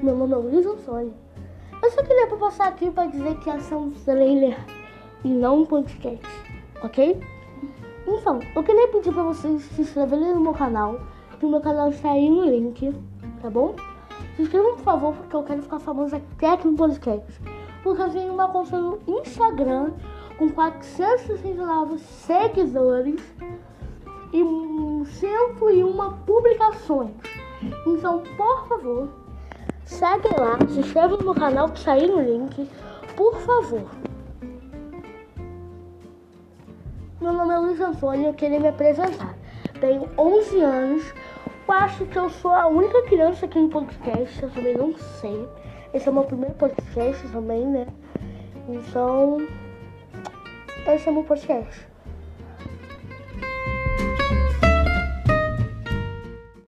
Meu nome é Luiz Antônio. Eu só queria passar aqui para dizer que essa é um trailer e não um podcast, ok? Então, eu queria pedir para vocês se inscreverem no meu canal, que o meu canal está aí no link, tá bom? Se inscrevam, por favor, porque eu quero ficar famoso até aqui no podcast. Porque eu tenho uma conta no Instagram com 469 seguidores e 101 publicações. Então, por favor, segue lá, se inscreve no canal que sair no link, por favor. Meu nome é Luiz Antônio, eu queria me apresentar. Tenho 11 anos, eu acho que eu sou a única criança aqui no podcast, eu também não sei. Esse é o meu primeiro podcast também, né? Então, esse é o meu podcast.